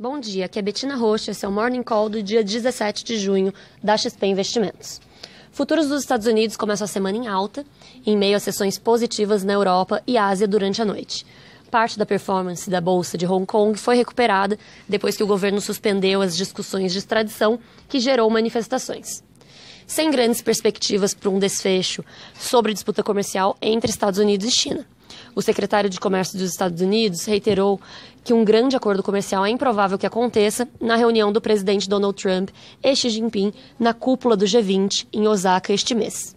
Bom dia, aqui é Betina Rocha, esse é o Morning Call do dia 17 de junho da XP Investimentos. Futuros dos Estados Unidos começam a semana em alta, em meio a sessões positivas na Europa e Ásia durante a noite. Parte da performance da Bolsa de Hong Kong foi recuperada depois que o governo suspendeu as discussões de extradição que gerou manifestações. Sem grandes perspectivas para um desfecho sobre disputa comercial entre Estados Unidos e China. O secretário de Comércio dos Estados Unidos reiterou que um grande acordo comercial é improvável que aconteça na reunião do presidente Donald Trump e Xi Jinping na cúpula do G20 em Osaka este mês.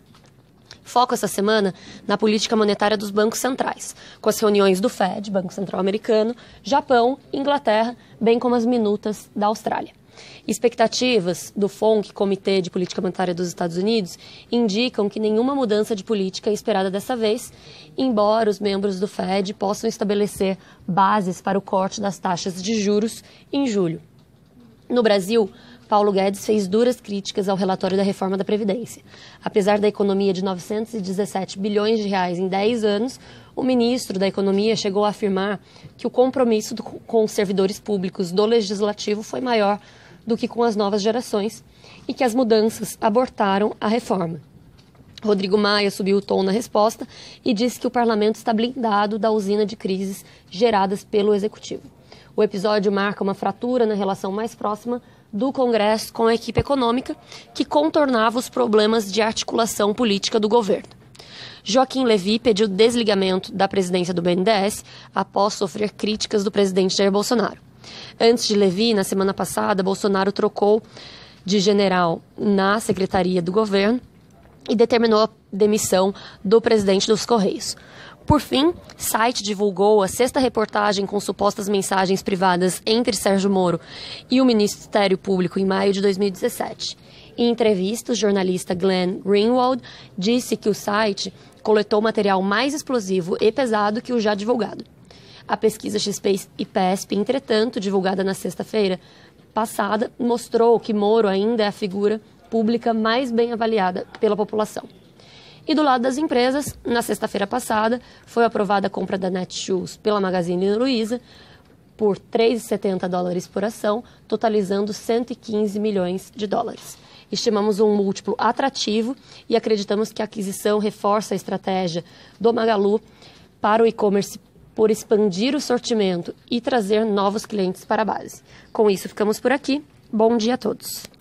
Foco essa semana na política monetária dos bancos centrais, com as reuniões do Fed, Banco Central Americano, Japão, Inglaterra, bem como as minutas da Austrália. Expectativas do FONC, Comitê de Política Monetária dos Estados Unidos, indicam que nenhuma mudança de política é esperada dessa vez, embora os membros do Fed possam estabelecer bases para o corte das taxas de juros em julho. No Brasil, Paulo Guedes fez duras críticas ao relatório da reforma da Previdência. Apesar da economia de 917 bilhões de reais em 10 anos, o ministro da Economia chegou a afirmar que o compromisso com os servidores públicos do Legislativo foi maior do que com as novas gerações e que as mudanças abortaram a reforma. Rodrigo Maia subiu o tom na resposta e disse que o parlamento está blindado da usina de crises geradas pelo executivo. O episódio marca uma fratura na relação mais próxima do Congresso com a equipe econômica, que contornava os problemas de articulação política do governo. Joaquim Levy pediu desligamento da presidência do BNDES após sofrer críticas do presidente Jair Bolsonaro. Antes de Levi, na semana passada, Bolsonaro trocou de general na secretaria do governo e determinou a demissão do presidente dos Correios. Por fim, site divulgou a sexta reportagem com supostas mensagens privadas entre Sérgio Moro e o Ministério Público em maio de 2017. Em entrevista, o jornalista Glenn Greenwald disse que o site coletou material mais explosivo e pesado que o já divulgado. A pesquisa XP e PESP, entretanto, divulgada na sexta-feira passada, mostrou que Moro ainda é a figura pública mais bem avaliada pela população. E do lado das empresas, na sexta-feira passada, foi aprovada a compra da Netshoes pela Magazine Luiza por 3,70 dólares por ação, totalizando 115 milhões de dólares. Estimamos um múltiplo atrativo e acreditamos que a aquisição reforça a estratégia do Magalu para o e-commerce por expandir o sortimento e trazer novos clientes para a base. Com isso, ficamos por aqui. Bom dia a todos.